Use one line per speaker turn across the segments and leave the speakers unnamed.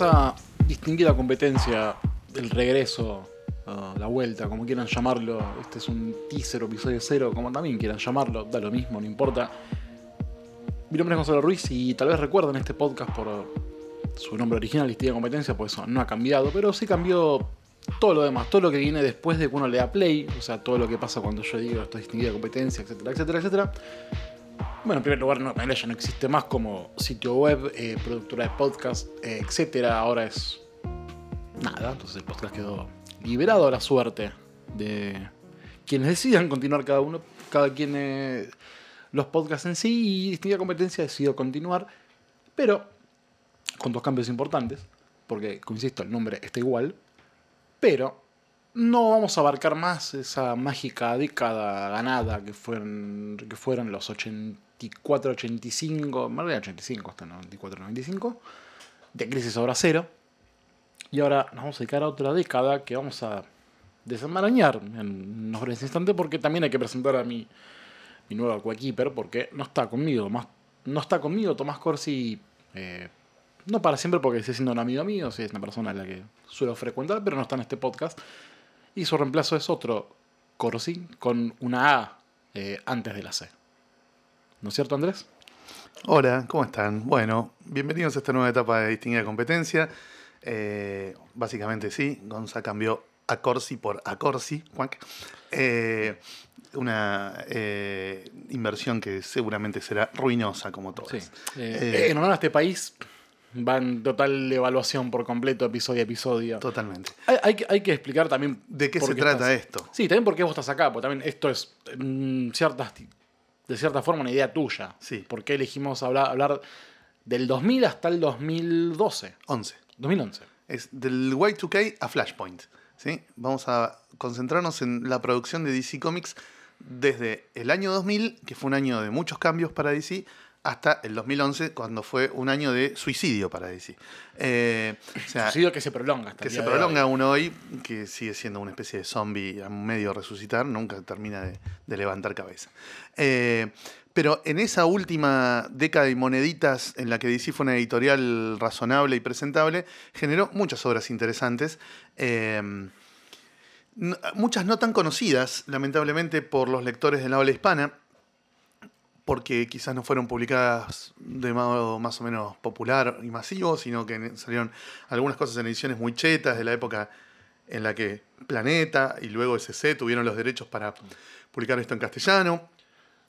A Distinguida Competencia, el regreso, la vuelta, como quieran llamarlo. Este es un teaser, episodio cero, como también quieran llamarlo, da lo mismo, no importa. Mi nombre es Gonzalo Ruiz y tal vez recuerden este podcast por su nombre original, Distinguida Competencia, pues eso no ha cambiado, pero sí cambió todo lo demás, todo lo que viene después de que uno le da play, o sea, todo lo que pasa cuando yo digo esto es distinguida competencia, etcétera, etcétera, etcétera. Bueno, en primer lugar, no, ya no existe más como sitio web, eh, productora de podcast, eh, etcétera. Ahora es nada, entonces el podcast quedó liberado a la suerte de quienes decidan continuar cada uno, cada quien eh, los podcasts en sí y distinguida competencia decidió continuar, pero con dos cambios importantes, porque, como insisto, el nombre está igual, pero no vamos a abarcar más esa mágica década ganada que fueron, que fueron los 84, 85, más de 85 hasta 94, 95, de crisis obra cero. Y ahora nos vamos a dedicar a otra década que vamos a desenmarañar en unos breves instantes porque también hay que presentar a mi, mi nuevo coequiper porque no está conmigo. Más, no está conmigo Tomás Corsi eh, no para siempre porque sigue siendo un amigo mío, sí, es una persona a la que suelo frecuentar, pero no está en este podcast. Y su reemplazo es otro Corsi con una A eh, antes de la C. ¿No es cierto, Andrés?
Hola, ¿cómo están? Bueno, bienvenidos a esta nueva etapa de distinguida competencia. Eh, básicamente sí, Gonza cambió a Corsi por a Corsi. Eh, una inversión que seguramente será ruinosa como todas.
en honor a este país, va en total evaluación por completo, episodio a episodio.
Totalmente.
Hay, hay, que explicar también.
¿De qué se trata esto?
Sí, también por qué vos estás acá, porque también esto es ciertas, de cierta forma una idea tuya.
Sí.
¿Por qué elegimos hablar, hablar del 2000 hasta el 2012?
11.
2011.
Es del Y2K a Flashpoint. ¿sí? Vamos a concentrarnos en la producción de DC Comics desde el año 2000, que fue un año de muchos cambios para DC, hasta el 2011, cuando fue un año de suicidio para DC.
Eh, suicidio que se prolonga hasta
Que se prolonga aún hoy, que sigue siendo una especie de zombie a medio resucitar, nunca termina de, levantar cabeza. Eh, pero en esa última década y moneditas en la que DC fue una editorial razonable y presentable, generó muchas obras interesantes. Eh, muchas no tan conocidas, lamentablemente, por los lectores de la habla hispana porque quizás no fueron publicadas de modo más o menos popular y masivo, sino que salieron algunas cosas en ediciones muy chetas de la época en la que Planeta y luego SC tuvieron los derechos para publicar esto en castellano.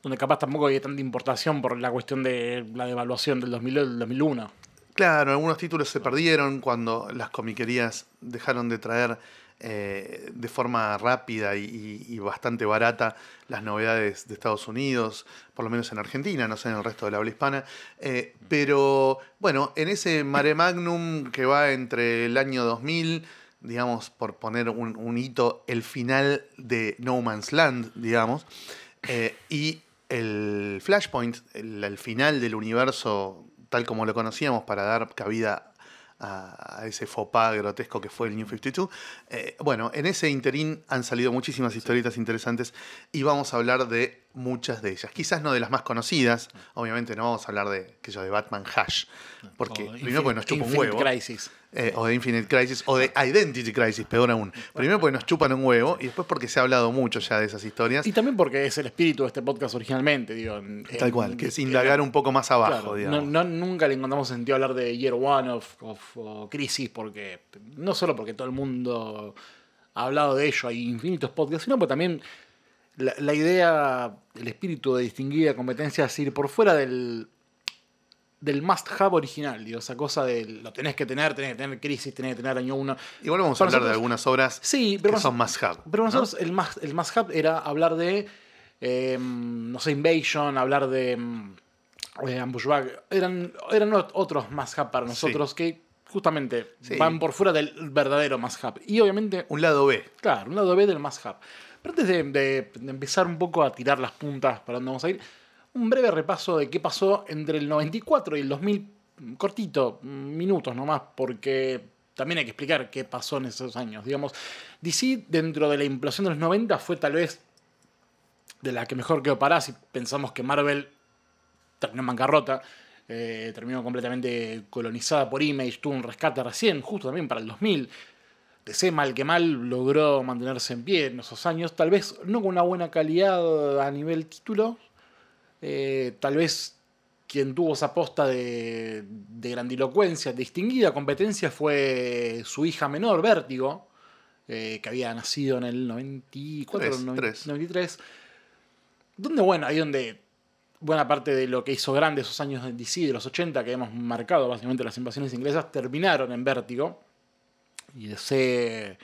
Donde capaz tampoco hay tanta importación por la cuestión de la devaluación del, 2001.
Claro, algunos títulos se perdieron cuando las comiquerías dejaron de traer eh, de forma rápida y, bastante barata las novedades de Estados Unidos, por lo menos en Argentina, no sé en el resto de la habla hispana. Eh, pero bueno, en ese mare magnum que va entre el año 2000, digamos, por poner un, hito, el final de No Man's Land, digamos, eh, y el Flashpoint, el final del universo tal como lo conocíamos para dar cabida a, ese faux pas grotesco que fue el New 52. Eh, bueno, en ese interín han salido muchísimas historietas interesantes y vamos a hablar de muchas de ellas. Quizás no de las más conocidas, obviamente no vamos a hablar de aquello de Batman Hash, porque primero porque nos chupa un huevo.
Crisis.
Eh, o de Infinite Crisis, o de Identity Crisis, peor aún. Primero porque nos chupan un huevo y después porque se ha hablado mucho ya de esas historias.
Y también porque es el espíritu de este podcast originalmente, digo.
Tal cual, que es indagar un poco más abajo, digamos.
No, nunca le encontramos sentido hablar de Year One of, of Crisis, porque no solo porque todo el mundo ha hablado de ello, hay infinitos podcasts, sino porque también la, idea, el espíritu de distinguida competencia es ir por fuera del, del must have original, digo, esa cosa de lo tenés que tener, tenés que tener crisis, tenés que tener año uno.
Igual vamos a hablar de algunas obras
sí,
pero que son must have.
Pero nosotros el, must, el must have era hablar de, em, no sé, Invasion, hablar de um, Ambush Bag. Eran, eran otros must have para nosotros que justamente van por fuera del verdadero must have. Y obviamente...
Un lado B.
Claro, un lado B del must have. Pero antes de, empezar un poco a tirar las puntas para dónde vamos a ir, un breve repaso de qué pasó entre el 94 y el 2000, cortito, minutos nomás, porque también hay que explicar qué pasó en esos años. Digamos, DC dentro de la implosión de los 90 fue tal vez de la que mejor quedó parada si pensamos que Marvel terminó en bancarrota. eh, terminó completamente colonizada por Image, tuvo un rescate recién, justo también para el 2000. DC mal que mal logró mantenerse en pie en esos años, tal vez no con una buena calidad a nivel título, eh, tal vez quien tuvo esa posta de, de, grandilocuencia, distinguida competencia fue su hija menor, Vértigo, eh, que había nacido en el 94, 93. Donde, bueno, ahí donde buena parte de lo que hizo grande esos años de DC de los 80, que hemos marcado básicamente las invasiones inglesas, terminaron en Vértigo. Y DC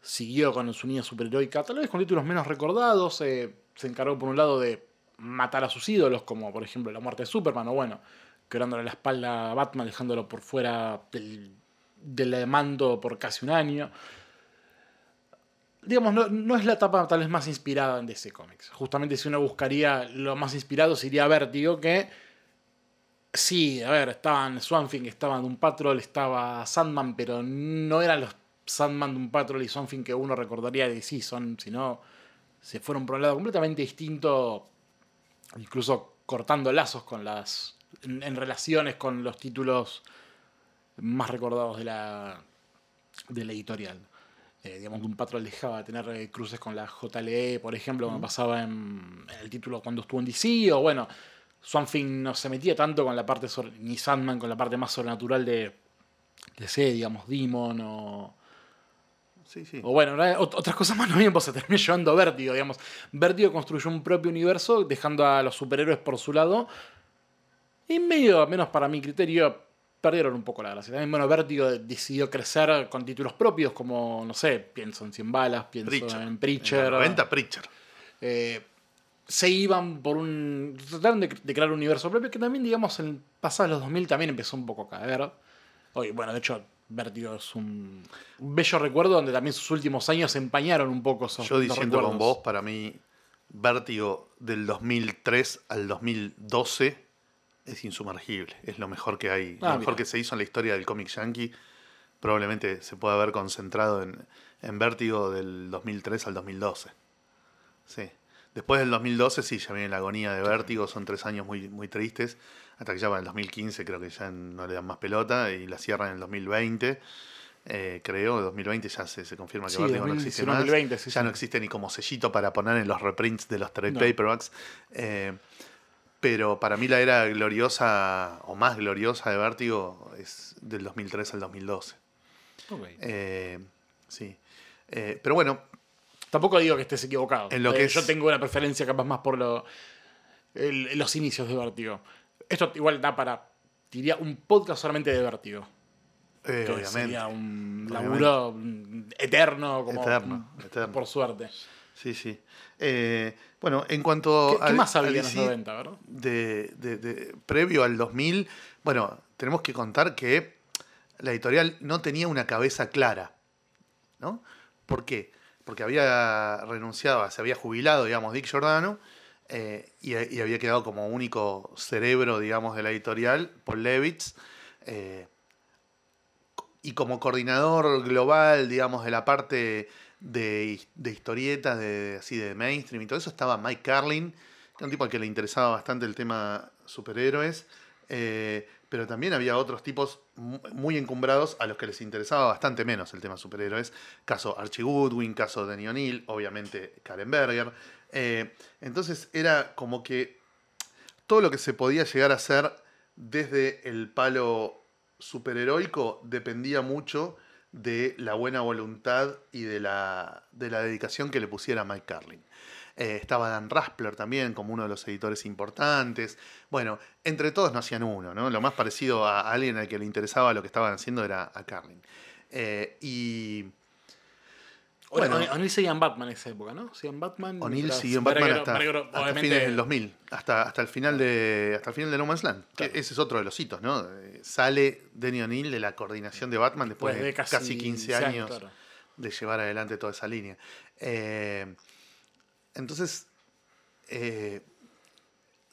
siguió con su línea superheroica, tal vez con títulos menos recordados. Eh, se encargó por un lado de matar a sus ídolos, como por ejemplo la muerte de Superman, o bueno, quebrándole la espalda a Batman, dejándolo por fuera del, del mando por casi un año. Digamos, no, es la etapa tal vez más inspirada en DC Comics. Justamente si uno buscaría lo más inspirado, sería Vertigo, que sí, a ver, estaban Swamp Thing, estaban Doom Patrol, estaba Sandman, pero no eran los Sandman, Doom Patrol y Swamp Thing que uno recordaría de DC, son, sino se fueron por un lado completamente distinto incluso cortando lazos con las. en, relaciones con los títulos más recordados de la, de la editorial. Eh, digamos, un patrón dejaba de tener eh, cruces con la JLE, por ejemplo, como pasaba en, el título cuando estuvo en DC, o bueno, Swamp no se metía tanto con la parte, ni Sandman con la parte más sobrenatural de, de C, digamos, Demon o o bueno, otras cosas más no bien, pues se terminó llevando Vértigo, digamos. Vértigo construyó un propio universo, dejando a los superhéroes por su lado. Y medio, menos para mi criterio, perdieron un poco la gracia. También, bueno, Vértigo decidió crecer con títulos propios, como, no sé, pienso en 100 balas, pienso en Preacher. En
90 Preacher.
Eh, se iban por un. Trataron de, crear un universo propio que también, digamos, en pasados los 2000 también empezó un poco a caer. Hoy, bueno, de hecho, Vértigo es un, bello recuerdo donde también sus últimos años empañaron un poco esos
Yo diciendo con vos, para mí, Vértigo del 2003 al 2012 es insumergible. Es lo mejor que hay, lo ah, mejor que se hizo en la historia del cómic yankee. Probablemente se puede haber concentrado en, en Vértigo del 2003 al 2012. Sí. Después del 2012 sí, ya viene la agonía de Vértigo, son tres años muy, muy tristes hasta que ya en el 2015 creo que ya no le dan más pelota y la cierran en el 2020. Eh, creo, en 2020 ya se, confirma que no existe más. ya no existe ni como sellito para poner en los reprints de los trade paperbacks. Eh, pero para mí la era gloriosa o más gloriosa de Vértigo es del 2003 al 2012. Eh, sí. pero bueno.
Tampoco digo que estés equivocado. En lo que Yo tengo una preferencia capaz más por lo, los inicios de Vértigo. Esto igual da para, diría, un podcast solamente de vértigo.
Eh, obviamente.
Sería un laburo eterno, como
eterno, eterno.
por suerte.
Sí, sí. Eh, bueno, en cuanto
a. ¿Qué más había en los 90, verdad?
De, de, previo al 2000, bueno, tenemos que contar que la editorial no tenía una cabeza clara. ¿No? ¿Por qué? Porque había renunciado, se había jubilado, digamos, Dick Giordano eh, y, había quedado como único cerebro, digamos, de la editorial, Paul Levitz. Eh, y como coordinador global, digamos, de la parte de, historietas, de, así de mainstream y todo eso, estaba Mike Carlin, que era un tipo al que le interesaba bastante el tema superhéroes. Eh, pero también había otros tipos muy encumbrados a los que les interesaba bastante menos el tema superhéroes. Caso Archie Goodwin, caso Danny O'Neill, obviamente Karen Berger. Eh, entonces era como que todo lo que se podía llegar a hacer desde el palo superheroico dependía mucho de la buena voluntad y de la, de la dedicación que le pusiera Mike Carlin. Eh, estaba Dan Raspler también como uno de los editores importantes. Bueno, entre todos no hacían uno, ¿no? Lo más parecido a alguien al que le interesaba lo que estaban haciendo era a Carlin. Eh, y
bueno, O'Neill seguía en Batman en esa época, ¿no? Seguía en Batman.
O'Neill siguió en Batman hasta, hasta fines del 2000, hasta, hasta, el final de, hasta el final de No Man's Land. ese es otro de los hitos, ¿no? Eh, sale Denny O'Neill de la coordinación de Batman después de, casi, 15 años de llevar adelante toda esa línea. Eh, entonces, eh,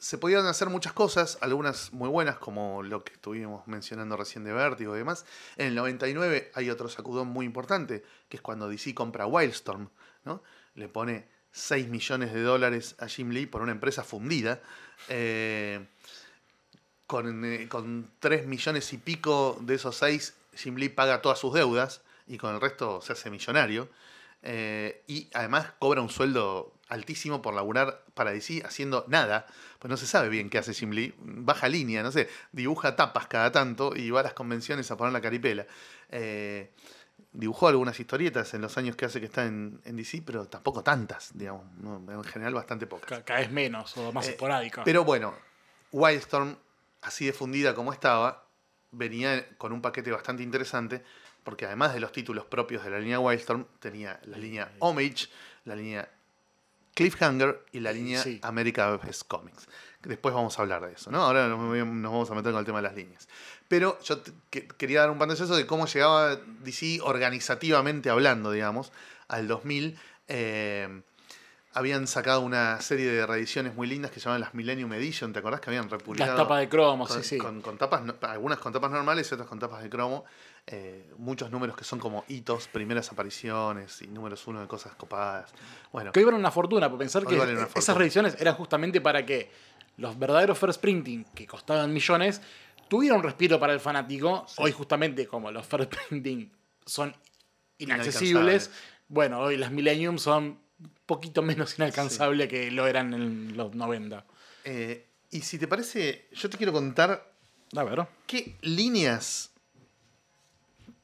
se podían hacer muchas cosas, algunas muy buenas, como lo que estuvimos mencionando recién de Vértigo y demás. En el 99 hay otro sacudón muy importante, que es cuando DC compra Wildstorm, ¿no? Le pone 6 millones de dólares a Jim Lee por una empresa fundida. Eh, con, eh, con 3 millones y pico de esos 6, Jim Lee paga todas sus deudas y con el resto se hace millonario. Eh, y además cobra un sueldo altísimo por laburar para DC haciendo nada, pues no se sabe bien qué hace Jim Lee. Baja línea, no sé, dibuja tapas cada tanto y va a las convenciones a poner la caripela. Eh, dibujó algunas historietas en los años que hace que está en, en DC, pero tampoco tantas, digamos, ¿no? en general bastante pocas.
Ca- Cada vez menos o más
Eh,
esporádica.
Pero bueno, Wildstorm, así de fundida como estaba, venía con un paquete bastante interesante, porque además de los títulos propios de la línea Wildstorm, tenía la línea Homage, la línea Cliffhanger y la línea
Sí.
America Best Comics. Después vamos a hablar de eso, ¿no? Ahora nos vamos a meter con el tema de las líneas. Pero yo que- quería dar un pantallazo de cómo llegaba DC organizativamente hablando, digamos, al 2000. eh, habían sacado una serie de reediciones muy lindas que se llamaban las Millennium Edition, ¿te acordás que habían republicado?
Las tapas de cromo,
con,
sí, sí.
con- con tapas, algunas con tapas normales y otras con tapas de cromo. Eh, muchos números que son como hitos, primeras apariciones y números uno de cosas copadas. Bueno,
Que hoy valen una fortuna, por pensar que esas
fortuna.
reediciones eran justamente para que los verdaderos first printing, que costaban millones, tuvieran un respiro para el fanático. Hoy, justamente, como los first printing son inaccesibles, bueno, hoy las Millennium son un poquito menos inalcanzables que lo eran en los 90.
eh, y si te parece, yo te quiero contar
A ver.
qué líneas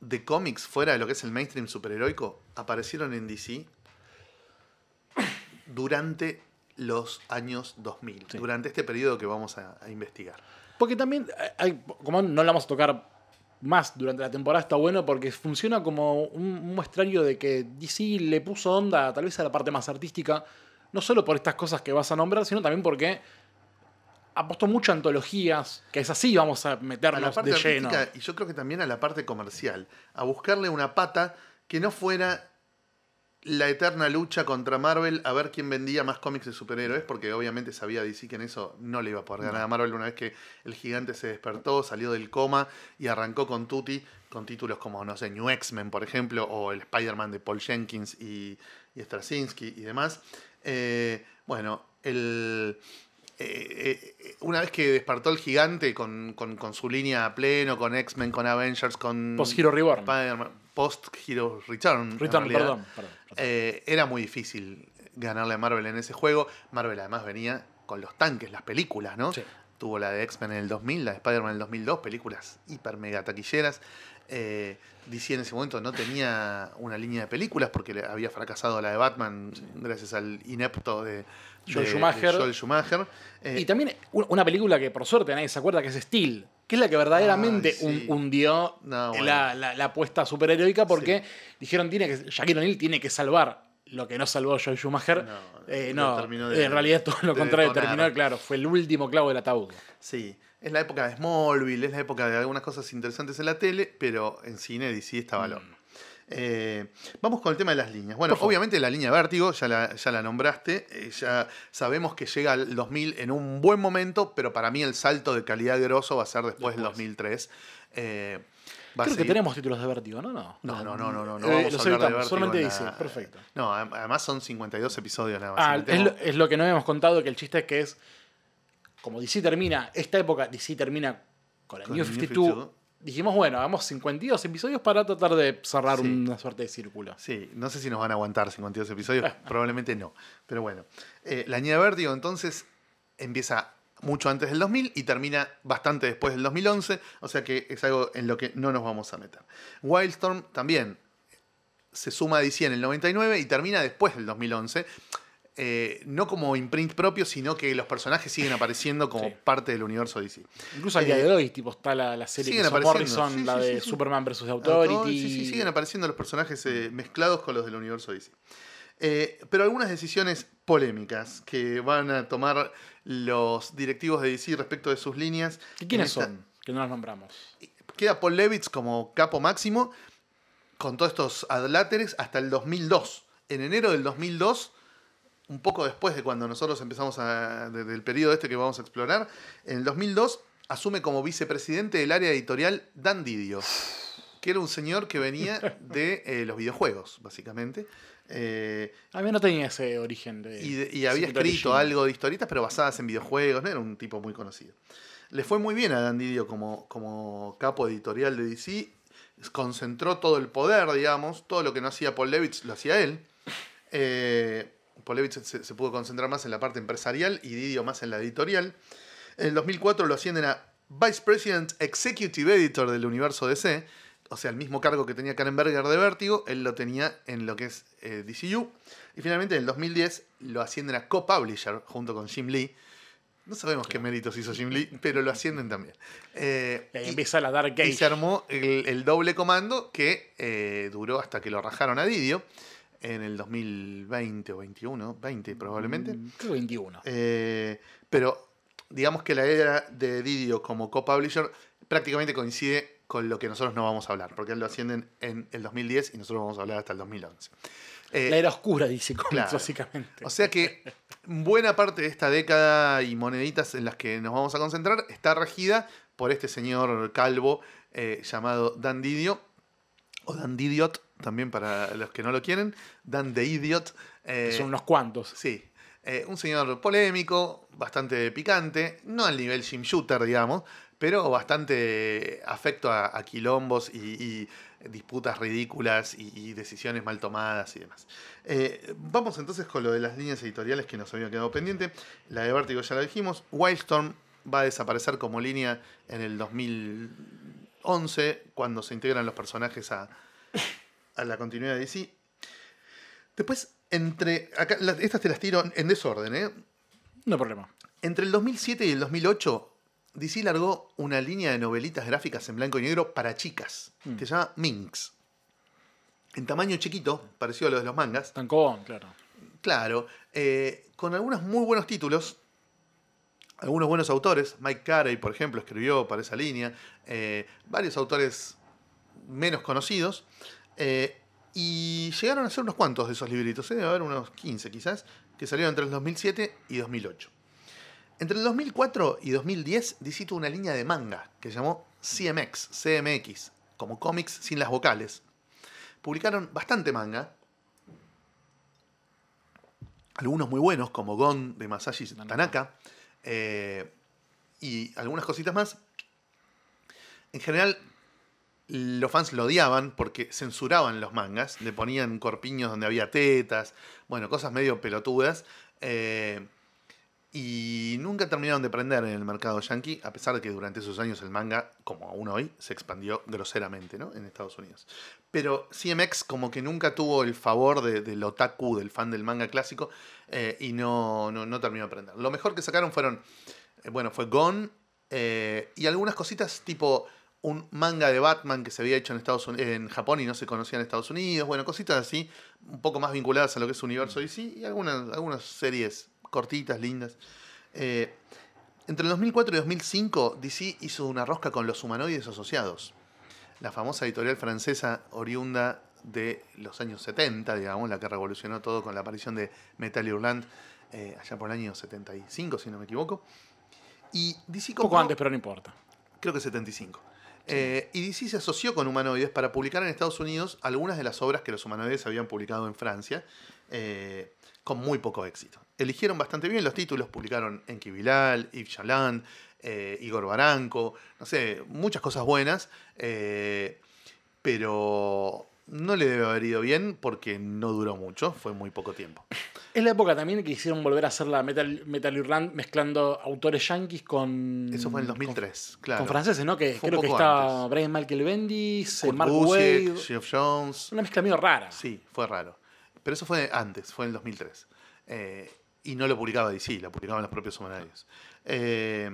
de cómics fuera de lo que es el mainstream superheroico aparecieron en DC durante los años 2000,
Sí.
durante este periodo que vamos a, a investigar.
Porque también, eh, hay, como no la vamos a tocar más durante la temporada, está bueno porque funciona como un, un muestrario de que DC le puso onda tal vez a la parte más artística, no solo por estas cosas que vas a nombrar, sino también porque apostó mucho a antologías, que es así, vamos a
a la
meternos
parte
de lleno.
y yo creo que también a la parte comercial, a buscarle una pata que no fuera la eterna lucha contra Marvel a ver quién vendía más cómics de superhéroes, porque obviamente sabía DC que en eso no le iba a poder ganar a Marvel una vez que el gigante se despertó, salió del coma y arrancó con Tutti, con títulos como, no sé, New X-Men, por ejemplo, o el Spider-Man de Paul Jenkins y, y Straczynski y demás. Eh, bueno, el, eh, eh, una vez que despertó el gigante con, con- con su línea a pleno, con X-Men, con Avengers, con
Post Hero Reborn.
Post Hero Return,
Return,
realidad,
perdón, perdón, perdón.
eh, era muy difícil ganarle a Marvel en ese juego. Marvel además venía con los tanques, las películas, ¿no?
Sí.
Tuvo la de X-Men en el 2000, la de Spider-Man en el 2002, películas hiper mega taquilleras. Eh, DC en ese momento no tenía una línea de películas porque había fracasado la de Batman gracias al inepto de,
Joel
de-
Schumacher.
de Joel Schumacher. Eh,
Y también una película que por suerte nadie se acuerda que es Steel, que es la que verdaderamente
sí.
hundió
No, bueno.
la, la- la apuesta superheroica porque dijeron tiene que Shaquille O'Neal tiene que salvar lo que no salvó Joel Schumacher.
No,
Eh, no,
de-
en realidad todo lo contrario terminó, claro, fue el último clavo del ataúd.
Sí, es la época de Smallville, es la época de algunas cosas interesantes en la tele, pero en cine DC estaba al horno. Eh, vamos con el tema de las líneas. Bueno, obviamente la línea Vértigo, ya la, ya la nombraste, eh, ya sabemos que llega al 2000 en un buen momento, pero para mí el salto de calidad grosso va a ser después, del
Después.
2003. Eh,
Creo que tenemos títulos de vértigo, ¿no? No,
No, no, no, no, no, no vamos a hablar de
evitamos,
Vértigo
solamente
en
dice,
la-
perfecto.
No, además son 52 episodios nada más.
Ah, es lo, es lo que no habíamos contado, que el chiste es que es, como DC termina, esta época DC termina con el
Con
New 52,
52.
Dijimos, bueno, hagamos 52 episodios para tratar de cerrar
Sí.
una suerte de círculo.
Sí, no sé si nos van a aguantar 52 episodios, probablemente no. Pero bueno, eh, la línea Vértigo entonces empieza mucho antes del 2000 y termina bastante después del 2011, o sea que es algo en lo que no nos vamos a meter. Wildstorm también se suma a DC en el 99 y termina después del 2011. Eh, no como imprint propio, sino que los personajes siguen apareciendo como
Sí.
parte del universo DC.
Incluso al
Eh,
día de hoy, tipo, está la, la serie
apareciendo,
Morrison,
sí,
la
sí,
de. Superman vs. Authority.
Authority, Sí, sí, siguen apareciendo los personajes eh, mezclados con los del universo DC. Eh, pero algunas decisiones polémicas que van a tomar los directivos de DC respecto de sus líneas.
¿Y quiénes
esta-
son? Que no los nombramos.
Queda Paul Levitz como capo máximo con todos estos adláteres hasta el 2002. En enero del 2002, un poco después de cuando nosotros empezamos a, de- del periodo este que vamos a explorar, en el 2002 asume como vicepresidente del área editorial Dan Didio, que era un señor que venía de eh, los videojuegos, básicamente. Eh,
A mí no tenía ese origen de.
y, de- y había escrito algo de historietas, pero basadas en videojuegos, no era un tipo muy conocido. Le fue muy bien a Dan Didio como, como capo editorial de DC. Concentró todo el poder, digamos. Todo lo que no hacía Paul Levitz lo hacía él. Eh, Paul Levitz se, se pudo concentrar más en la parte empresarial y Didio más en la editorial. En el 2004 lo ascienden a Vice President Executive Editor del universo DC, o sea, el mismo cargo que tenía Karen Berger de Vértigo, él lo tenía en lo que es eh, DCU. Y finalmente en el 2010 lo ascienden a co-publisher junto con Jim Lee. No sabemos qué méritos hizo Jim Lee, pero lo ascienden también. Eh,
Y ahí empieza la Dark
y se armó el, el doble comando que eh, duró hasta que lo rajaron a Didio en el 2020 o 21, 20 probablemente.
Mm, Creo que 21.
Eh, pero digamos que la era de Didio como co-publisher prácticamente coincide con lo que nosotros no vamos a hablar, porque él lo ascienden en el 2010 y nosotros vamos a hablar hasta el 2011. Eh,
la era oscura, dice Comics,
claro.
básicamente.
o sea que buena parte de esta década y moneditas en las que nos vamos a concentrar está regida por este señor calvo eh, llamado Dan Didio, o Dan Didiot, también para los que no lo quieren, Dan the Idiot. eh,
Son unos cuantos.
Sí. Eh, un señor polémico, bastante picante, no al nivel Jim Shooter, digamos, pero bastante afecto a, a quilombos y, y disputas ridículas y, y decisiones mal tomadas y demás. Eh, vamos entonces con lo de las líneas editoriales que nos había quedado pendiente. La de Vértigo ya la dijimos. Wildstorm va a desaparecer como línea en el 2011, cuando se integran los personajes a, a la continuidad de DC. Después, entre. Acá, estas te las tiro en desorden, ¿eh?
No problema.
Entre el 2007 y el 2008, DC largó una línea de novelitas gráficas en blanco y negro para chicas,
Mm.
que se llama Minx. En tamaño chiquito, parecido a lo de los mangas.
Tancón, claro.
Claro, eh, con algunos muy buenos títulos, algunos buenos autores. Mike Carey, por ejemplo, escribió para esa línea. eh, varios autores menos conocidos. Eh, y llegaron a ser unos cuantos de esos libritos, ¿eh? debe haber unos 15 quizás, que salieron entre el 2007 y 2008. Entre el 2004 y 2010, DC tuvo una línea de manga que llamó CMX, CMX, como cómics sin las vocales. Publicaron bastante manga, algunos muy buenos, como Gon de Masashi Tanaka, eh, y algunas cositas más. En general, los fans lo odiaban porque censuraban los mangas, le ponían corpiños donde había tetas, bueno, cosas medio pelotudas. eh, y nunca terminaron de prender en el mercado yankee, a pesar de que durante esos años el manga, como aún hoy, se expandió groseramente ¿no? en Estados Unidos. Pero CMX como que nunca tuvo el favor de- del otaku, del fan del manga clásico, eh, y no, no, no terminó de prender. Lo mejor que sacaron fueron, eh, bueno, fue Gon, eh, y algunas cositas tipo un manga de Batman que se había hecho en, Estados Uni- en Japón y no se conocía en Estados Unidos, bueno, cositas así, un poco más vinculadas a lo que es universo DC, y algunas, algunas series cortitas, lindas. Eh, entre el 2004 y 2005, DC hizo una rosca con los humanoides asociados. La famosa editorial francesa oriunda de los años 70, digamos, la que revolucionó todo con la aparición de Metal Hurlant eh, allá por el año 75, si no me equivoco. Y DC
Un poco antes, pero no importa.
creo que 75. Eh, y DC se asoció con Humanoides para publicar en Estados Unidos algunas de las obras que los Humanoides habían publicado en Francia, eh, con muy poco éxito. Eligieron bastante bien los títulos, publicaron Enki Bilal, Yves Chaland, eh, Igor Baranco, no sé, muchas cosas buenas, eh, pero no le debe haber ido bien porque no duró mucho, fue muy poco tiempo.
Es la época también que hicieron volver a hacer la Metal, Metal Hurlant mezclando autores yankees con.
Eso fue en el
con-
2003,
Con,
claro.
franceses, ¿no? Que
Fue
creo que
antes.
Brian Michael Bendis, eh,
Kurt
Mark
Busiek,
Wade.
Geoff Jones,
Una mezcla medio rara.
Sí, fue raro. Pero eso fue antes, fue en el 2003. Eh, y no lo publicaba DC, lo publicaban los propios humanarios. Eh,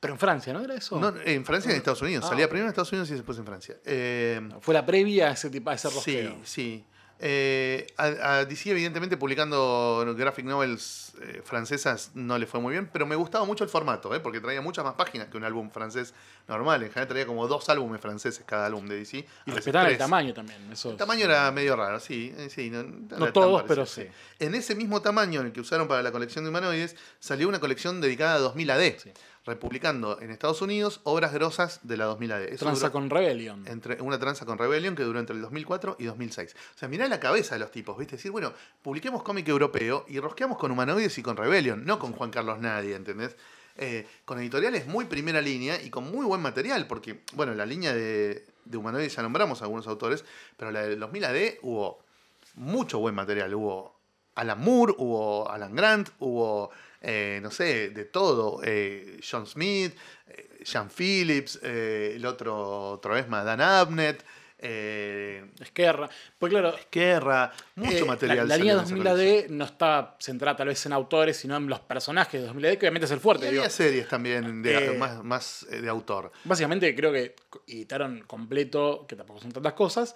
Pero en Francia, ¿no era eso?
no, en Francia y en Estados Unidos.
Ah,
Salía primero en Estados Unidos y después en Francia. Eh,
Fue la previa a ese tipo a ese
sí, sí. Eh, a, a DC, evidentemente, publicando graphic novels eh, francesas no le fue muy bien, pero me gustaba mucho el formato, eh, porque traía muchas más páginas que un álbum francés normal. En general traía como dos álbumes franceses cada álbum de DC.
Y respetaban el tamaño también. Eso
El tamaño era medio raro, sí. eh, sí no, no
No todos, pero sí.
En ese mismo tamaño en el que usaron para la colección de humanoides, salió una colección dedicada a 2000 AD,
Sí.
Republicando en Estados Unidos obras grosas de la 2000 AD. Eso
Transa
duró
con Rebellion.
entre, una tranza con Rebellion que duró entre el 2004 y 2006. O sea, mirá la cabeza de los tipos, ¿viste? Decir, bueno, publiquemos cómic europeo y rosqueamos con humanoides y con Rebellion, no con Juan Carlos Nadie, ¿entendés? eh, con editoriales muy primera línea y con muy buen material, porque, bueno, la línea de, de humanoides ya nombramos a algunos autores, pero la de 2000 AD hubo mucho buen material. Hubo Alan Moore, hubo Alan Grant, hubo, eh, no sé, de todo. eh, John Smith, Sean Phillips, eh, el otro, otra vez más, Dan Abnett,
Esquerra. Pues claro,
Guerra, mucho material.
La, la línea
salió en esa
2000 AD no está centrada tal vez en autores, sino en los personajes de 2000 AD, que obviamente es el fuerte.
Y
digo.
había series también de, más, más de autor.
Básicamente creo que editaron completo, que tampoco son tantas cosas.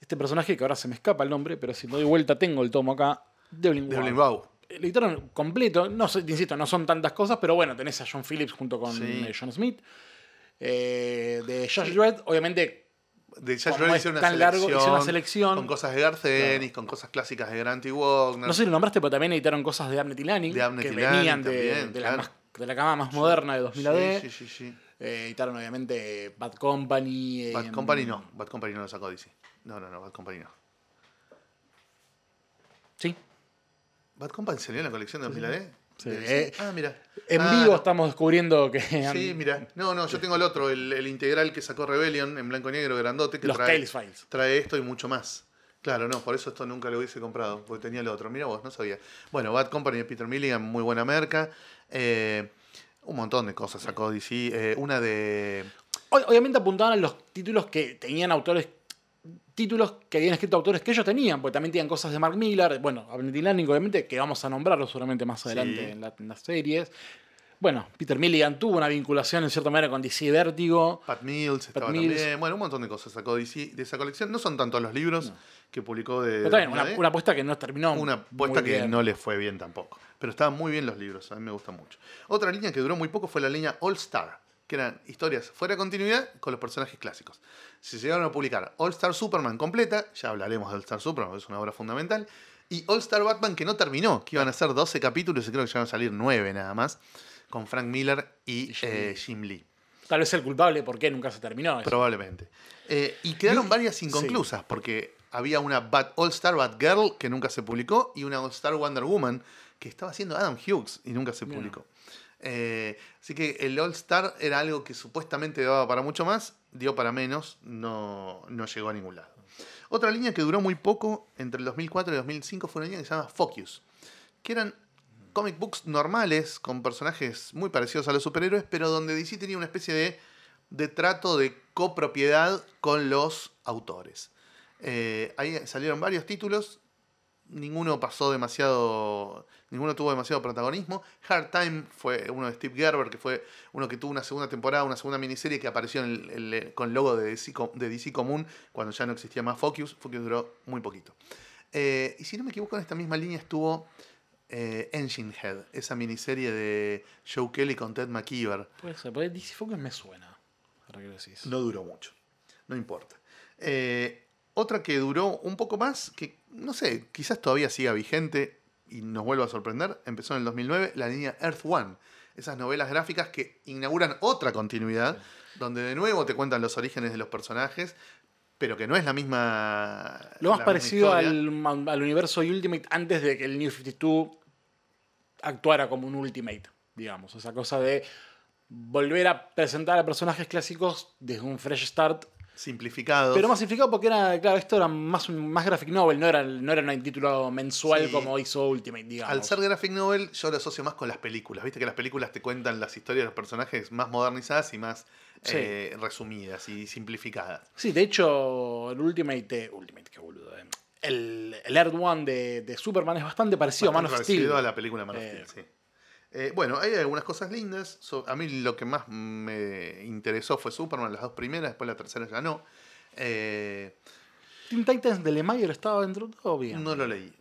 Este personaje que ahora se me escapa el nombre, pero si me doy vuelta tengo el tomo acá. Devlin
De
Wow. Lo editaron completo. No sé, te insisto, no son tantas cosas, pero bueno, tenés a John Phillips junto con
Sí.
eh, John Smith. Eh, de Josh Dredd, obviamente,
De Josh Dredd
es
hicieron una selección.
hicieron una selección.
Con cosas de Garcenis, con cosas clásicas de Grant y Wagner.
no sé si lo nombraste, pero también editaron cosas de Abnett y Lanning,
De Abnett
que
Lanning
venían de,
también,
de la
claro.
más- de la cama más moderna de 2000 AD.
Sí, sí, sí, sí.
Eh, editaron obviamente Bad Company. eh,
Bad Company no. Bad Company no lo sacó DC. No, no, no, Bad Company no.
Sí.
¿Bad Company salió en la colección de 2000 AD?
Sí.
¿De
Eh,
DC? ah, mira.
En
Ah,
vivo
no.
estamos descubriendo que
Sí, mira. No, no, yo tengo el otro, el, el integral que sacó Rebellion en blanco y negro, grandote, que
los
trae,
Tales Files.
trae esto y mucho más. Claro, no, por eso esto nunca lo hubiese comprado, porque tenía el otro. Mira vos, no sabía. Bueno, Bad Company de Peter Milligan, muy buena merca. Eh, un montón de cosas sacó DC. Eh, una de.
Ob- Obviamente apuntaban a los títulos que tenían autores. Títulos que habían escrito autores que ellos tenían, porque también tenían cosas de Mark Millar, bueno, Abnett y Lanning, obviamente, que vamos a nombrarlo seguramente más adelante
Sí.
en, la- en las series. Bueno, Peter Milligan tuvo una vinculación en cierta manera con DC Vértigo.
Pat Mills estaba
Mills.
también. Bueno, un montón de cosas sacó DC de esa colección. No son tantos los libros
No.
que publicó de.
Pero también,
2000
una, apuesta que no terminó.
Una apuesta que
bien.
no le fue bien tampoco. Pero estaban muy bien los libros, a mí me gusta mucho. Otra línea que duró muy poco fue la línea All Star, que eran historias fuera de continuidad con los personajes clásicos. Se llegaron a publicar All Star Superman completa, ya hablaremos de All Star Superman, es una obra fundamental, y All Star Batman que no terminó, que iban a ser 12 capítulos y creo que ya van a salir 9 nada más, con Frank Miller y
Y Jim
eh,
Lee.
Jim Lee.
Tal vez el culpable porque nunca se terminó. eso.
Probablemente. Eh, y quedaron varias
sí.
inconclusas, porque había una Bat All Star Batgirl que nunca se publicó y una All Star Wonder Woman que estaba haciendo Adam Hughes y nunca se publicó. Eh, así que el All Star era algo que supuestamente daba para mucho más, dio para menos, no, no llegó a ningún lado. Otra línea que duró muy poco, entre el 2004 y 2005, fue una línea que se llama Focus, que eran comic books normales, con personajes muy parecidos a los superhéroes, pero donde DC tenía una especie de, de trato de copropiedad con los autores. Eh, ahí salieron varios títulos, ninguno pasó demasiado, ninguno tuvo demasiado protagonismo. Hard Time fue uno de Steve Gerber, que fue uno que tuvo una segunda temporada, una segunda miniserie que apareció en el- el- con logo de DC, de DC común cuando ya no existía más Focus. Focus duró muy poquito. Eh, y si no me equivoco, en esta misma línea estuvo eh, Engine Head, esa miniserie de Joe Kelly con Ted McKeever.
Puede ser, porque DC Focus me suena. Ahora que lo decís.
No duró mucho, no importa. Eh, otra que duró un poco más, que no sé, quizás todavía siga vigente y nos vuelva a sorprender, empezó en el 2009, la línea Earth One. Esas novelas gráficas que inauguran otra continuidad, donde de nuevo te cuentan los orígenes de los personajes, pero que no es la misma.
Lo más parecido al, al universo Ultimate antes de que el New 52 actuara como un Ultimate, digamos. Esa cosa de volver a presentar a personajes clásicos desde un fresh start.
Simplificados.
Pero más simplificado porque era, claro, esto era más, más graphic novel, no era, no era un título mensual
Sí.
como hizo Ultimate, digamos.
Al ser graphic novel, yo lo asocio más con las películas. Viste que las películas te cuentan las historias de los personajes más modernizadas y más
Sí.
eh, resumidas y simplificadas.
Sí, de hecho, el Ultimate. Ultimate, qué boludo. eh. El, el Earth One de, de Superman es bastante parecido a Man of
Bastante parecido
Steel.
a la película Man of
Eh.
Steel, sí. Eh, bueno, hay algunas cosas lindas. So- a mí lo que más me interesó fue Superman, las dos primeras, después la tercera ya no. Eh,
Teen Titans de Lemire estaba dentro de todo bien.
no lo leí.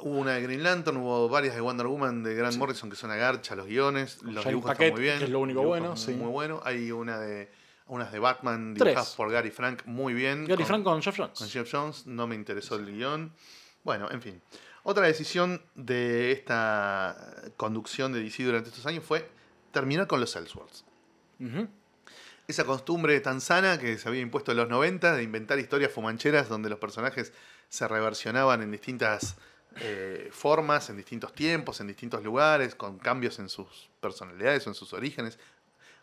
Hubo una de Green Lantern, hubo varias de Wonder Woman de Grant
Sí.
Morrison que son a garcha los guiones, los
Shane
dibujos
Paquette,
están muy bien.
que es lo único bueno,
muy,
sí.
muy bueno. Hay una de unas de Batman dibujadas por Gary Frank muy bien.
Gary
con-
Frank con Jeff Jones.
con Jeff Jones, no me interesó el guion. Bueno, en fin. Otra decisión de esta conducción de DC durante estos años fue terminar con los Elseworlds. Esa costumbre tan sana que se había impuesto en los 90 de inventar historias fumancheras donde los personajes se reversionaban en distintas eh, formas, en distintos tiempos, en distintos lugares, con cambios en sus personalidades o en sus orígenes,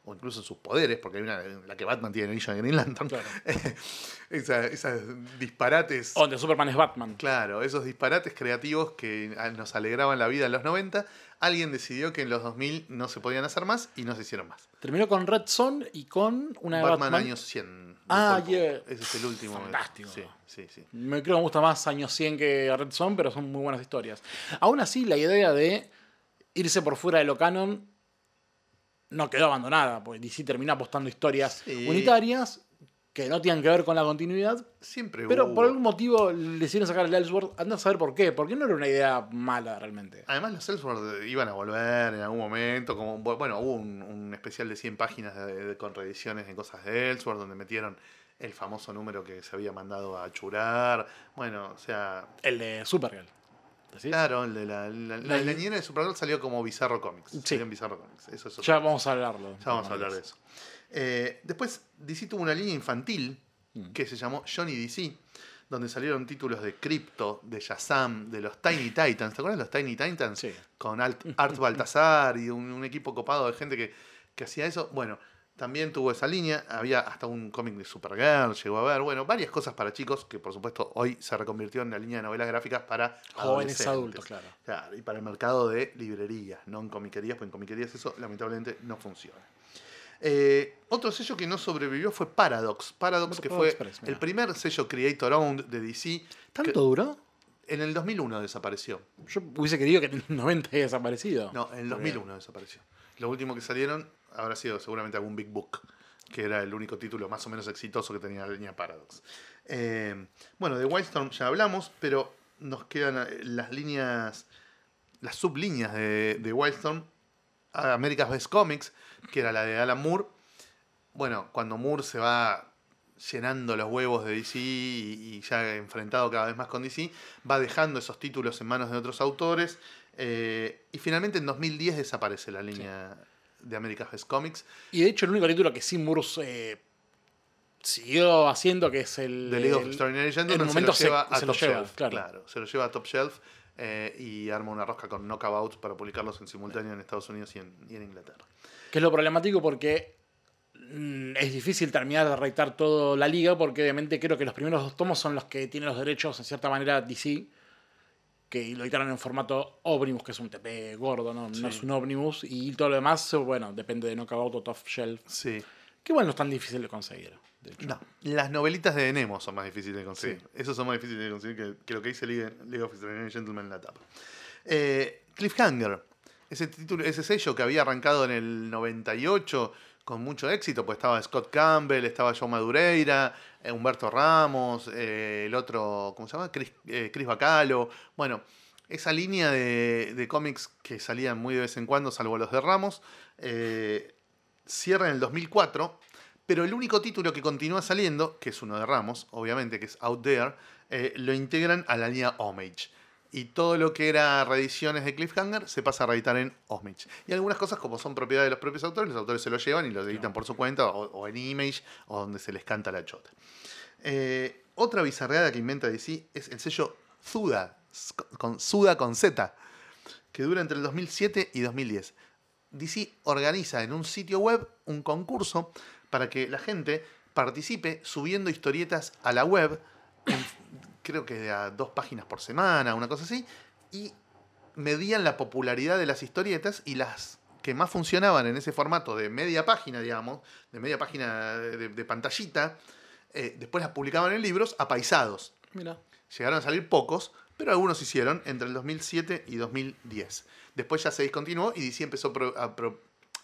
o incluso en sus poderes, porque hay una en la que Batman tiene el anillo de Green Lantern.
Claro.
Esa- esas disparates.
Donde Superman es Batman.
Claro, esos disparates creativos que nos alegraban la vida en los 90, alguien decidió que en los 2000 no se podían hacer más y no se hicieron más.
Terminó con Red Son y con una de
Batman,
Batman.
años 100. de
Ah, yeah.
Ese es el último.
Fantástico.
Sí, sí, sí.
Me creo que me gusta más años 100 que Red Son, pero son muy buenas historias. Aún así, la idea de irse por fuera de lo canon no quedó abandonada, porque DC terminó apostando historias
Sí.
unitarias que no tienen que ver con la continuidad,
Siempre
pero
hubo.
por algún motivo le hicieron sacar el Ellsworth. Anda a saber por qué, porque no era una idea mala realmente.
Además, los Ellsworth iban a volver en algún momento. como Bueno, hubo un, un especial de 100 páginas de- de- con reediciones de cosas de Ellsworth, donde metieron el famoso número que se había mandado a churar. Bueno, o sea,
El de Supergirl. ¿Decís?
claro, el de la, la, la, niñera de Supergirl salió como Bizarro Comics.
Sí.
Salió en Bizarro Comics. Eso es otra
Ya vamos a hablarlo.
Ya vamos a hablar de eso. Eh, después, DC tuvo una línea infantil que se llamó Johnny DC, donde salieron títulos de Crypto, de Shazam, de los Tiny Titans. ¿Te acuerdas de los Tiny Titans?
Sí.
Con Alt- Art Baltasar y un, un equipo copado de gente que, que hacía eso. Bueno, también tuvo esa línea. Había hasta un cómic de Supergirl, llegó a ver. Bueno, varias cosas para chicos que, por supuesto, hoy se reconvirtió en la línea de novelas gráficas para
Jóvenes adultos, claro.
Claro, y para el mercado de librerías, no en comiquerías, porque en comiquerías eso lamentablemente no funciona. Eh, otro sello que no sobrevivió fue Paradox. Paradox, que fue el primer sello Creator Owned de DC.
¿Tanto
que
duró?
en el 2001 desapareció.
Yo hubiese querido que en el 90 haya desaparecido.
No, en el 2001 desapareció. Lo último que salieron habrá sido seguramente algún Big Book, que era el único título más o menos exitoso que tenía la línea Paradox. Eh, bueno, de Wildstorm ya hablamos, pero nos quedan eh, las líneas, las sublíneas de, Wildstorm. a America's Best Comics, que era la de Alan Moore. Bueno, cuando Moore se va llenando los huevos de DC y ya enfrentado cada vez más con DC, va dejando esos títulos en manos de otros autores. Eh, y finalmente en 2010 desaparece la línea de America's Best Comics.
Y de hecho, el único título que sí Murs eh, siguió haciendo, que es el.
The League of Extraordinary
en
Gentlemen se
momento
lo
se-
lleva a
se
Top
lleva,
Shelf.
claro.
se lo lleva a Top Shelf eh, y arma una rosca con Knockout para publicarlos en simultáneo en Estados Unidos y en, y en Inglaterra.
Que es lo problemático porque mm, es difícil terminar de reitar toda la liga, porque obviamente creo que los primeros dos tomos son los que tienen los derechos, en cierta manera, DC, que lo editaron en formato Omnibus, que es un TP gordo, ¿no? Es un Omnibus, y todo lo demás, bueno, depende de Knockout o Top Shelf,
Sí.
que bueno, no es tan difícil de conseguir. de hecho.
No, las novelitas de Nemo son más difíciles de conseguir.
Sí.
Esos son más difíciles de conseguir que, que lo que dice League, League of Extraordinary Gentlemen en la tapa. Eh, Cliffhanger, ese, título, ese sello que había arrancado en el 98 con mucho éxito, pues estaba Scott Campbell, estaba Joe Madureira, eh, Humberto Ramos, eh, el otro, ¿cómo se llama? Chris, eh, Chris Bacalo. Bueno, esa línea de, de cómics que salían muy de vez en cuando, salvo los de Ramos, cierra en el 2004 pero el único título que continúa saliendo, que es uno de Ramos, obviamente, que es Out There, lo integran a la línea Homage. Y todo lo que era reediciones de Cliffhanger se pasa a reeditar en Homage. Y algunas cosas, como son propiedad de los propios autores, los autores se lo llevan y lo editan por su cuenta, o, o en Image, o donde se les canta la chota. Eh, otra bizarreada que inventa DC es el sello Zuda, con Zuda con Z, que dura entre el 2007 y 2010. DC organiza en un sitio web un concurso para que la gente participe subiendo historietas a la web, en- creo que a dos páginas por semana, una cosa así, y medían la popularidad de las historietas y las que más funcionaban en ese formato de media página, digamos, de media página de, de pantallita, eh, después las publicaban en libros apaisados.
Mira.
Llegaron a salir pocos, pero algunos hicieron entre el 2007 y 2010. Después ya se discontinuó y DC empezó pro-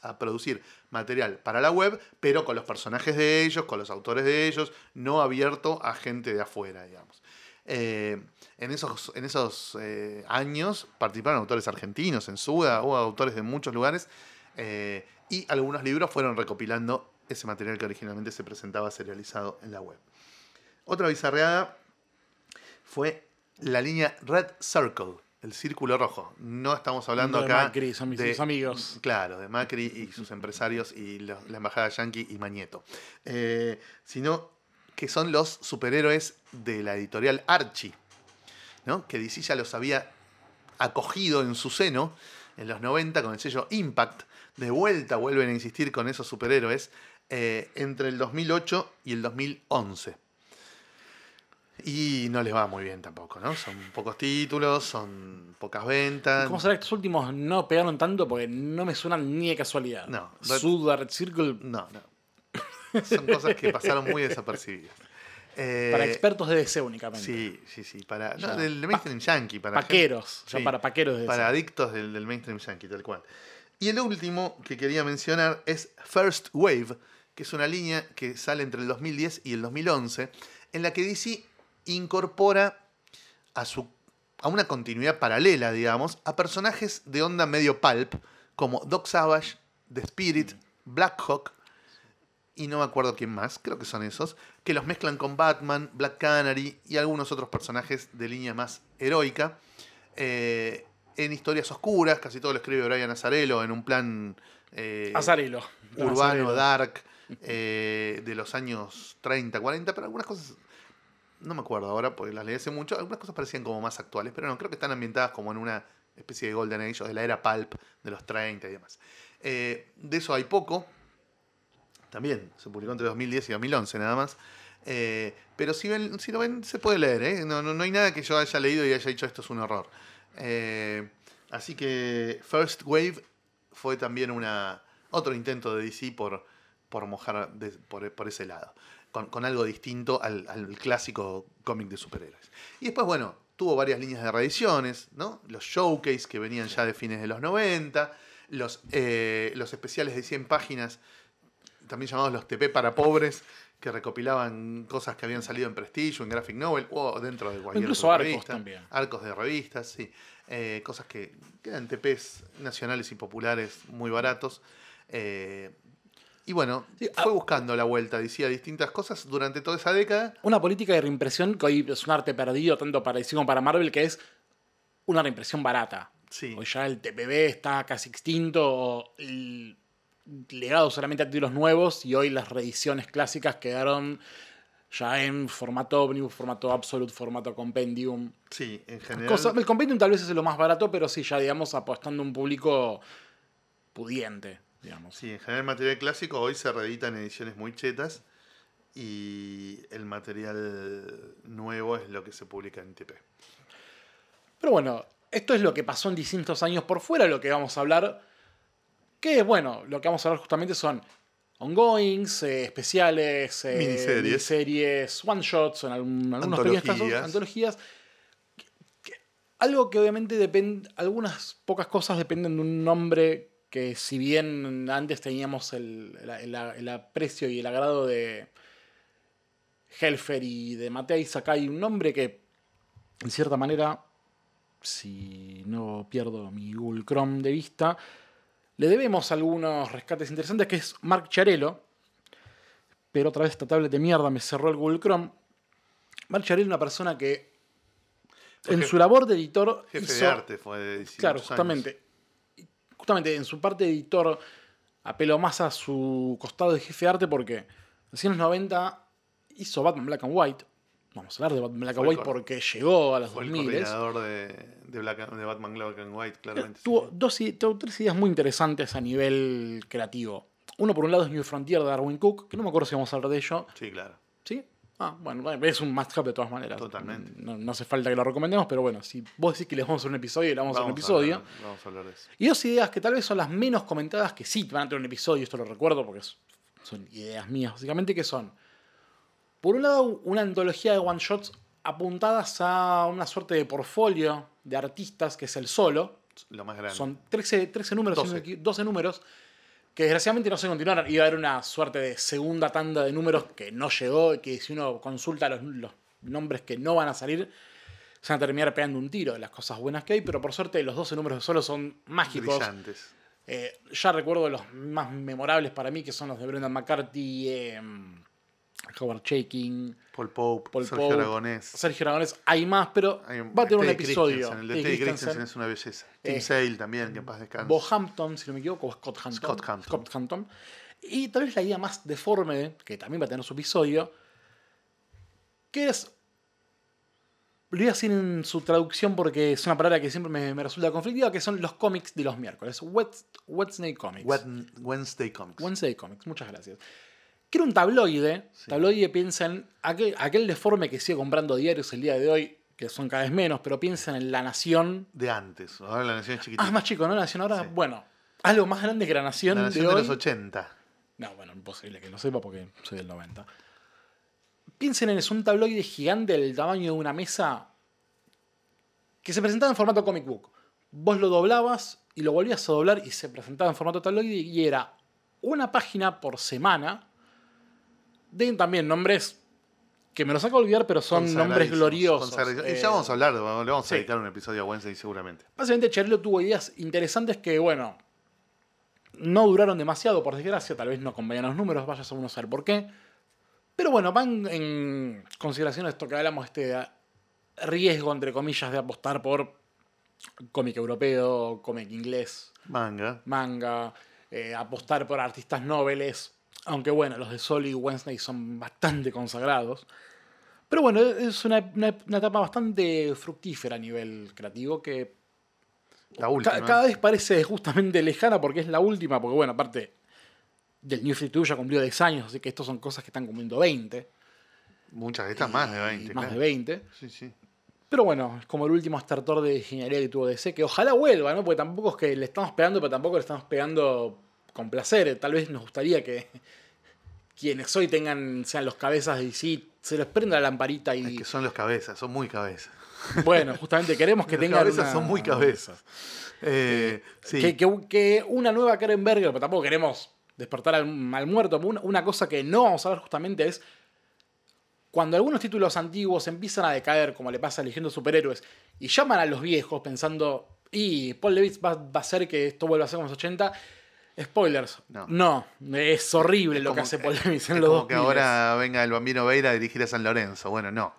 a producir material para la web, pero con los personajes de ellos, con los autores de ellos, no abierto a gente de afuera, digamos. Eh, en esos, en esos eh, años participaron autores argentinos en Suda, hubo autores de muchos lugares, eh, y algunos libros fueron recopilando ese material que originalmente se presentaba serializado en la web. Otra bizarreada fue la línea Red Circle, el círculo rojo. No estamos hablando
de
acá
Macri, son mis sus amigos.
Claro, de Macri y sus empresarios y la embajada yankee y Mañeto. Eh, sino que son los superhéroes de la editorial Archie, ¿no? que DC ya los había acogido en su seno en los 90 con el sello Impact. De vuelta vuelven a insistir con esos superhéroes eh, entre el 2008 y el 2011. Y no les va muy bien tampoco, ¿no? Son pocos títulos, son pocas ventas.
¿Cómo será que estos últimos no pegaron tanto? Porque no me suenan ni de casualidad.
No.
Red Circle.
No, no. Son cosas que pasaron muy desapercibidas. Eh,
Para expertos de DC únicamente.
Sí, sí, sí. Para, no, del mainstream yankee. Para
Paqueros.
gente-
ya para paqueros de DC.
Para adictos del, del mainstream yankee, tal cual. Y el último que quería mencionar es First Wave, que es una línea que sale entre el 2010 y el 2011, en la que DC incorpora a, su, a una continuidad paralela, digamos, a personajes de onda medio pulp, como Doc Savage, The Spirit, Blackhawk, y no me acuerdo quién más, creo que son esos, que los mezclan con Batman, Black Canary y algunos otros personajes de línea más heroica. eh, en historias oscuras, casi todo lo escribe Brian Azarello en un plan eh,
Azarelo.
urbano, dark, eh, de los años 30, 40, pero algunas cosas, no me acuerdo ahora porque las leí hace mucho, algunas cosas parecían como más actuales, pero no, creo que están ambientadas como en una especie de Golden Age o de la era pulp de los 30 y demás. Eh, de eso hay poco, también se publicó entre 2010 y 2011 nada más. Eh, pero si, ven, si lo ven, se puede leer. ¿eh? No, no, no hay nada que yo haya leído y haya dicho esto es un horror. Eh, así que First Wave fue también una, otro intento de DC por, por mojar de- por, por ese lado. Con, con algo distinto al, al clásico cómic de superhéroes. Y después, bueno, tuvo varias líneas de reediciones, ¿no? Los showcase que venían ya de fines de los 90, los, eh, los especiales de 100 páginas también llamados los TP para pobres, que recopilaban cosas que habían salido en Prestige o en Graphic Novel o dentro de cualquier
incluso arcos
revista.
también.
Arcos de revistas, sí. Eh, cosas que, eran TPs nacionales y populares muy baratos. Eh, y bueno,
Sí,
fue
ah,
buscando la vuelta, decía distintas cosas durante toda esa década.
Una política de reimpresión que hoy es un arte perdido tanto para DC como para Marvel, que es una reimpresión barata.
Sí,
Hoy ya el TPB está casi extinto, el legado solamente a títulos nuevos, y hoy las reediciones clásicas quedaron ya en formato Omnibus, formato Absolute, formato Compendium.
sí, en general.
Cosa- el Compendium tal vez es lo más barato, pero sí, ya digamos, apostando a un público pudiente, digamos.
Sí, en general el material clásico hoy se reedita en ediciones muy chetas y el material nuevo es lo que se publica en TP.
Pero bueno, esto es lo que pasó en distintos años por fuera, lo que vamos a hablar. Que bueno, lo que vamos a hablar justamente son ongoings, eh, especiales, eh,
Miniseries.
miniseries, one shots, en algún- algunos casos,
Antologías.
antologías. Que- que- algo que obviamente depende, algunas pocas cosas dependen de un nombre que si bien antes teníamos el, el- el- el aprecio y el agrado de Helfer y de Mateis, acá hay un nombre que en cierta manera si no pierdo mi Google Chrome de vista, le debemos algunos rescates interesantes, que es Mark Charello. Pero otra vez esta tablet de mierda me cerró el Google Chrome. Mark Charello es una persona que en su labor de editor
Jefe
hizo-
de arte fue de
Claro,
años.
justamente. Justamente en su parte de editor apeló más a su costado de jefe de arte porque en los 90 hizo Batman Black and White. Vamos a hablar de Batman Black and
el
White porque llegó a los
Fue el
2000.
coordinador de, de, Black- de Batman Black and White, claramente.
Tuvo,
sí.
dos, tuvo tres ideas muy interesantes a nivel creativo. Uno por un lado es New Frontier de Darwin Cook, que no me acuerdo si vamos a hablar de ello.
Sí, claro.
¿Sí? Ah, bueno, es un must-have de todas maneras.
Totalmente.
No, no hace falta que lo recomendemos, pero bueno, si vos decís que les vamos a hacer un episodio, le vamos, a hacer un episodio.
hablar- vamos a hablar de eso.
Y dos ideas que tal vez son las menos comentadas, que sí van a tener un episodio, esto lo recuerdo porque son ideas mías, básicamente, que son, por un lado, una antología de one-shots apuntadas a una suerte de portfolio de artistas, que es el solo.
Lo más grande.
Son 13, 13 números,
12.
si no me equivoco, 12 números, que desgraciadamente no se continuaron. Iba a haber una suerte de segunda tanda de números que no llegó, y que si uno consulta los, los nombres que no van a salir, se van a terminar pegando un tiro de las cosas buenas que hay, pero por suerte los 12 números de solo son mágicos.
Brillantes.
Eh, ya recuerdo los más memorables para mí, que son los de Brendan McCarthy, eh, Howard Shaking,
Paul Pope,
Paul
Sergio
Pope,
Aragonés.
Sergio Aragonés. Hay más, pero
Hay
va a tener un episodio.
El de
Teddy Christensen.
Es una belleza. Tim
Eh,
Sale también, que en paz descanse.
Bo Hampton, si no me equivoco, o Scott Hampton.
Scott Hampton.
Scott Hampton. Y tal vez la idea más deforme, que también va a tener su episodio, que es lo voy a decir en su traducción porque es una palabra que siempre me, me resulta conflictiva, que son los cómics de los miércoles. Wed- Wednesday Comics.
Wed- Wednesday Comics.
Wednesday Comics, muchas gracias. Que era un tabloide. Tabloide piensen, aquel, aquel deforme que sigue comprando diarios el día de hoy, que son cada vez menos, pero piensen en La Nación.
De antes. Ahora la nación es chiquitita.
Ah, es más chico, ¿no? La Nación ahora,
Sí.
bueno, algo más grande que La Nación,
la nación de,
de hoy.
los 80.
No, bueno, imposible que lo sepa porque soy del 90. Piensen en es un tabloide gigante del tamaño de una mesa que se presentaba en formato comic book. Vos lo doblabas y lo volvías a doblar y se presentaba en formato tabloide y era una página por semana de también nombres que me los saco a olvidar, pero son nombres gloriosos.
Y
Eh,
ya vamos a hablar, le vamos
sí.
a dedicar un episodio a Wednesday seguramente.
Básicamente Cherlo tuvo ideas interesantes que, bueno, no duraron demasiado, por desgracia, tal vez no convenían los números, vaya a uno a saber por qué. Pero bueno, van en consideración esto que hablamos, este riesgo, entre comillas, de apostar por cómic europeo, cómic inglés,
Manga.
manga, eh, apostar por artistas noveles, aunque bueno, los de Sol y Wednesday son bastante consagrados. Pero bueno, es una, una- una etapa bastante fructífera a nivel creativo que
La última.
cada vez parece justamente lejana porque es la última, porque bueno, aparte del New 52 ya cumplió 10 años, así que estos son cosas que están cumpliendo 20.
Muchas de estas más de
y
20.
Más
claro.
de 20.
Sí, sí.
Pero bueno, es como el último startor de ingeniería que tuvo DC, que ojalá vuelva, ¿no? Porque tampoco es que le estamos pegando, pero tampoco le estamos pegando con placer. Tal vez nos gustaría que quienes hoy tengan, sean los cabezas de DC, se les prenda la lamparita
Es
y.
que son los cabezas, son muy cabezas.
Bueno, justamente queremos que
Los
tengan.
cabezas
una-
son muy cabezas. Eh, sí.
Que, que- que una nueva Karen Berger, pero tampoco queremos despertar al, al muerto. Una, una cosa que no vamos a ver justamente es cuando algunos títulos antiguos empiezan a decaer, como le pasa de Superhéroes, y llaman a los viejos pensando, y Paul Levitz va, va a hacer que esto vuelva a ser como los 80. Spoilers.
No.
es horrible
Es
lo que hace Levitz en los
como
2000.
que ahora venga el Bambino Veira a dirigir a San Lorenzo. Bueno, no.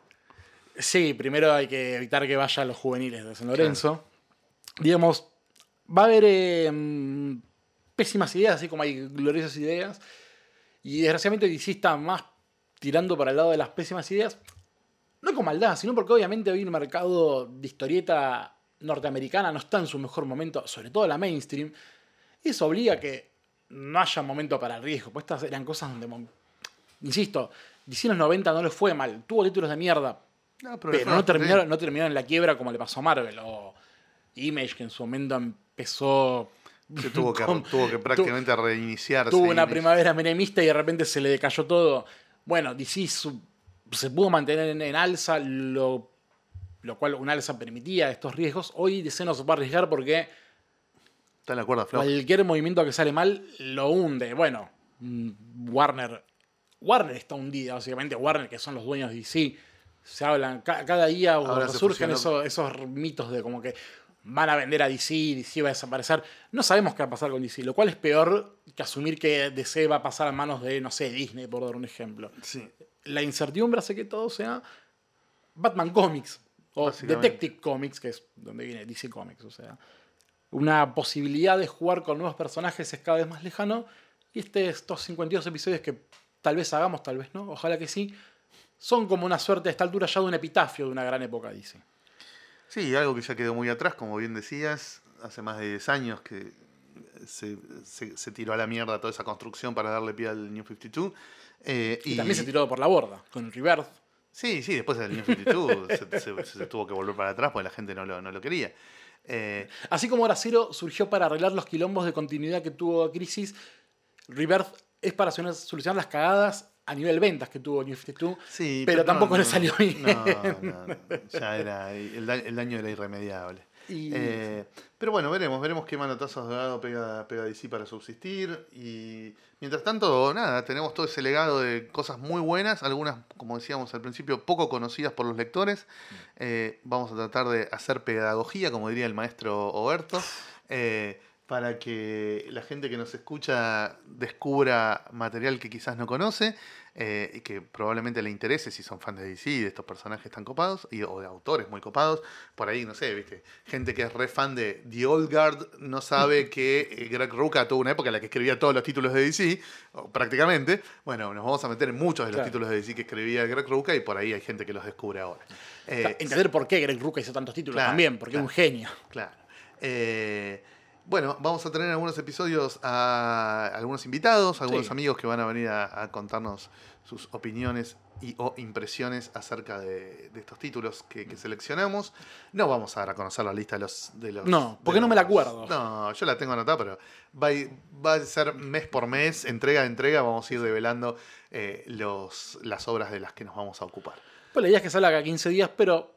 Sí, primero hay que evitar que vayan los juveniles de San Lorenzo. Digamos, va a haber eh, mm, pésimas ideas, así como hay gloriosas ideas. Y desgraciadamente DC está más tirando para el lado de las pésimas ideas. No con maldad, sino porque obviamente hoy el mercado de historieta norteamericana no está en su mejor momento, sobre todo la mainstream. Y eso obliga a que no haya momento para el riesgo. Pues estas eran cosas donde, insisto, DC en los 90 no les fue mal. Tuvo títulos de mierda,
No,
pero no terminaron,
bien.
no terminaron en la quiebra como le pasó a Marvel o Image, que en su momento empezó.
Se tuvo que,
con-
tuvo que prácticamente reiniciarse.
tuvo una primavera menemista y de repente se le decayó todo. Bueno, DC su- se pudo mantener en, en alza, lo, lo cual una alza permitía estos riesgos. Hoy DC no se puede arriesgar porque
Está en la cuerda floja.
cualquier movimiento que sale mal lo hunde. Bueno, mm, Warner. Warner está hundida, básicamente. Warner, que son los dueños de DC. Se hablan, ca- cada día
Ahora
surgen esos, esos mitos de como que van a vender a DC, DC va a desaparecer. No sabemos qué va a pasar con DC, lo cual es peor que asumir que DC va a pasar a manos de, no sé, Disney, por dar un ejemplo.
Sí.
La incertidumbre hace que todo sea Batman Comics o. Detective Comics, que es donde viene DC Comics. O sea, una posibilidad de jugar con nuevos personajes es cada vez más lejano. Y este, estos 52 episodios que tal vez hagamos, tal vez no, ojalá que sí, son como una suerte a esta altura ya de un epitafio de una gran época, DC.
Sí, algo que ya quedó muy atrás, como bien decías, hace más de 10 años que se, se- se tiró a la mierda toda esa construcción para darle pie al New 52. eh,
Y, también se tiró por la borda, con el Rebirth.
Sí, sí, después del New 52 se, se- se tuvo que volver para atrás porque la gente no lo, no lo quería. Eh,
Así como Hora Cero surgió para arreglar los quilombos de continuidad que tuvo Crisis, Rebirth es para solu- solucionar las cagadas a nivel ventas que tuvo New 52.
sí,
Pero tampoco le salió bien.
No, ya era, el, el daño era irremediable.
Y-
Eh, pero bueno, veremos, veremos qué manotazos de dado pega, pega DC para subsistir. Y mientras tanto, nada, tenemos todo ese legado de cosas muy buenas, algunas, como decíamos al principio, poco conocidas por los lectores. Eh, vamos a tratar de hacer pedagogía, como diría el maestro Oberto. Eh, para que la gente que nos escucha descubra material que quizás no conoce eh, y que probablemente le interese si son fans de DC y de estos personajes tan copados y, o de autores muy copados. Por ahí, no sé, viste, gente que es re fan de The Old Guard no sabe que eh, Greg Rucka tuvo una época en la que escribía todos los títulos de DC, o prácticamente. Bueno, nos vamos a meter en muchos de los
Claro.
títulos de DC que escribía Greg Rucka y por ahí hay gente que los descubre ahora. Eh,
Entender por qué Greg Rucka hizo tantos títulos
Claro,
también, porque
claro.
es un genio.
Claro. Eh, bueno, vamos a tener algunos episodios a algunos invitados, algunos
Sí.
amigos que van a venir a, a contarnos sus opiniones y o impresiones acerca de, de estos títulos que, que seleccionamos. No vamos a dar a conocer la lista de los... De los
No, porque no me la acuerdo.
No, yo la tengo anotada, pero va a, va a ser mes por mes, entrega a entrega, vamos a ir develando eh, los, las obras de las que nos vamos a ocupar.
Pues la idea es que salga cada 15 días, pero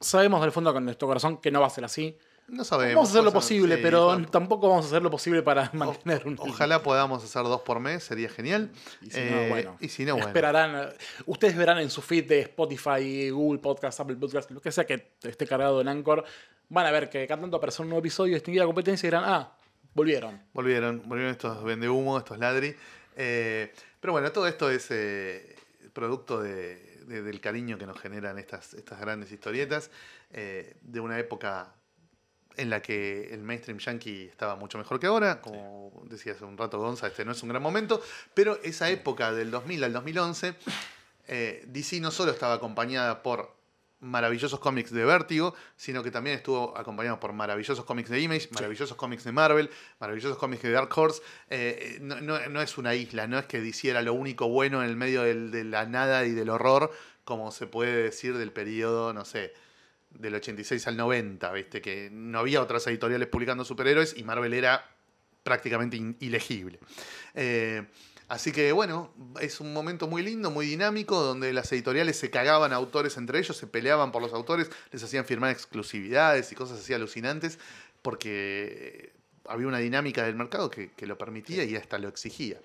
sabemos del fondo con nuestro corazón que no va a ser así.
No sabemos.
Vamos a hacer lo
puede ser-
posible,
sí,
pero tampoco vamos a hacer lo posible para mantener un.
Ojalá podamos hacer dos por mes, sería genial.
Y si
Eh,
no, bueno.
y si no, bueno.
Esperarán. eh, Ustedes verán en su feed de Spotify, Google Podcast, Apple Podcast, lo que sea que esté cargado en Anchor. Van a ver que cada tanto aparecerá un nuevo episodio de extinguir la competencia y dirán, ah, volvieron.
Volvieron, volvieron estos vende humo, estos ladri. Eh, pero bueno, todo esto es eh, producto de- de- del cariño que nos generan estas, estas grandes historietas, eh, de una época en la que el mainstream yankee estaba mucho mejor que ahora, como decía hace un rato Gonza, este no es un gran momento, pero esa época del 2000 al 2011, eh, DC no solo estaba acompañada por maravillosos cómics de Vértigo, sino que también estuvo acompañado por maravillosos cómics de Image, maravillosos cómics de Marvel, maravillosos cómics de Dark Horse. Eh, no, no- no es una isla, no es que DC era lo único bueno en el medio del- de la nada y del horror, como se puede decir del periodo, no sé, del 86 al 90, ¿viste? Que no había otras editoriales publicando superhéroes y Marvel era prácticamente ilegible. Eh, así que bueno, es un momento muy lindo, muy dinámico, donde las editoriales se cagaban a autores entre ellos, se peleaban por los autores, les hacían firmar exclusividades y cosas así alucinantes, porque había una dinámica del mercado que, que lo permitía y hasta lo exigía.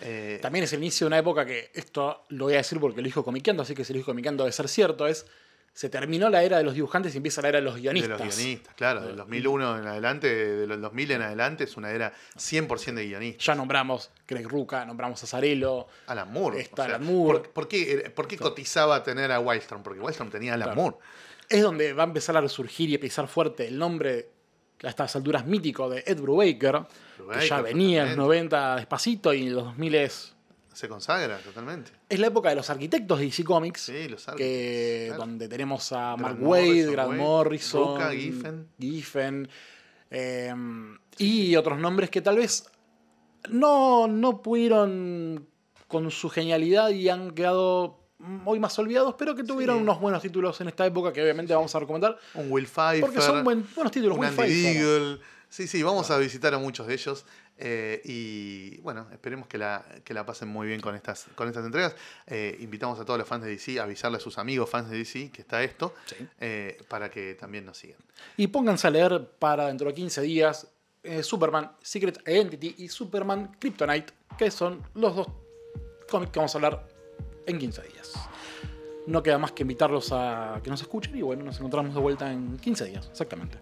Eh,
También es el inicio de una época que, esto lo voy a decir porque lo dijo comiqueando, así que si lo dijo comiqueando debe ser cierto, es se terminó la era de los dibujantes y empieza la era de los
de
guionistas.
los guionistas, claro, del 2001 en adelante, de los 2000 en adelante, es una era 100% de guionistas.
Ya nombramos Greg Ruca, nombramos a Zarello.
Alan Moore.
Está Alan Moore.
¿Por, por qué, por qué cotizaba tener a Wildstorm? Porque Wildstorm tenía a Alan
Claro.
Moore.
Es donde va a empezar a resurgir y a pisar fuerte el nombre a estas alturas mítico de Ed Brubaker, que
Brubaker,
ya venía en los
totalmente.
90 despacito y en los 2000 es,
Se consagra totalmente.
es la época de los arquitectos de DC Comics.
Sí, los
que,
claro.
donde tenemos a
Grant
Mark
Morrison,
Wade, Grant
Wade,
Morrison,
Rucka, Giffen.
Giffen, eh, y otros nombres que tal vez no, no pudieron con su genialidad y han quedado hoy más olvidados, pero que tuvieron
Sí.
unos buenos títulos en esta época que obviamente vamos a recomendar
Un Will Pfeiffer.
porque son buen- buenos títulos.
un
Will
Andy. Deagle. Sí, sí, vamos a visitar a muchos de ellos. Eh, y bueno, esperemos que la, que la pasen muy bien con estas, con estas entregas. Eh, invitamos a todos los fans de DC a avisarle a sus amigos fans de DC que está esto,
Sí.
eh, para que también nos sigan.
Y pónganse a leer para dentro de 15 días Superman Secret Identity y Superman Kryptonite, que son los dos cómics que vamos a hablar en 15 días. No queda más que invitarlos a que nos escuchen y bueno, nos encontramos de vuelta en 15 días, exactamente.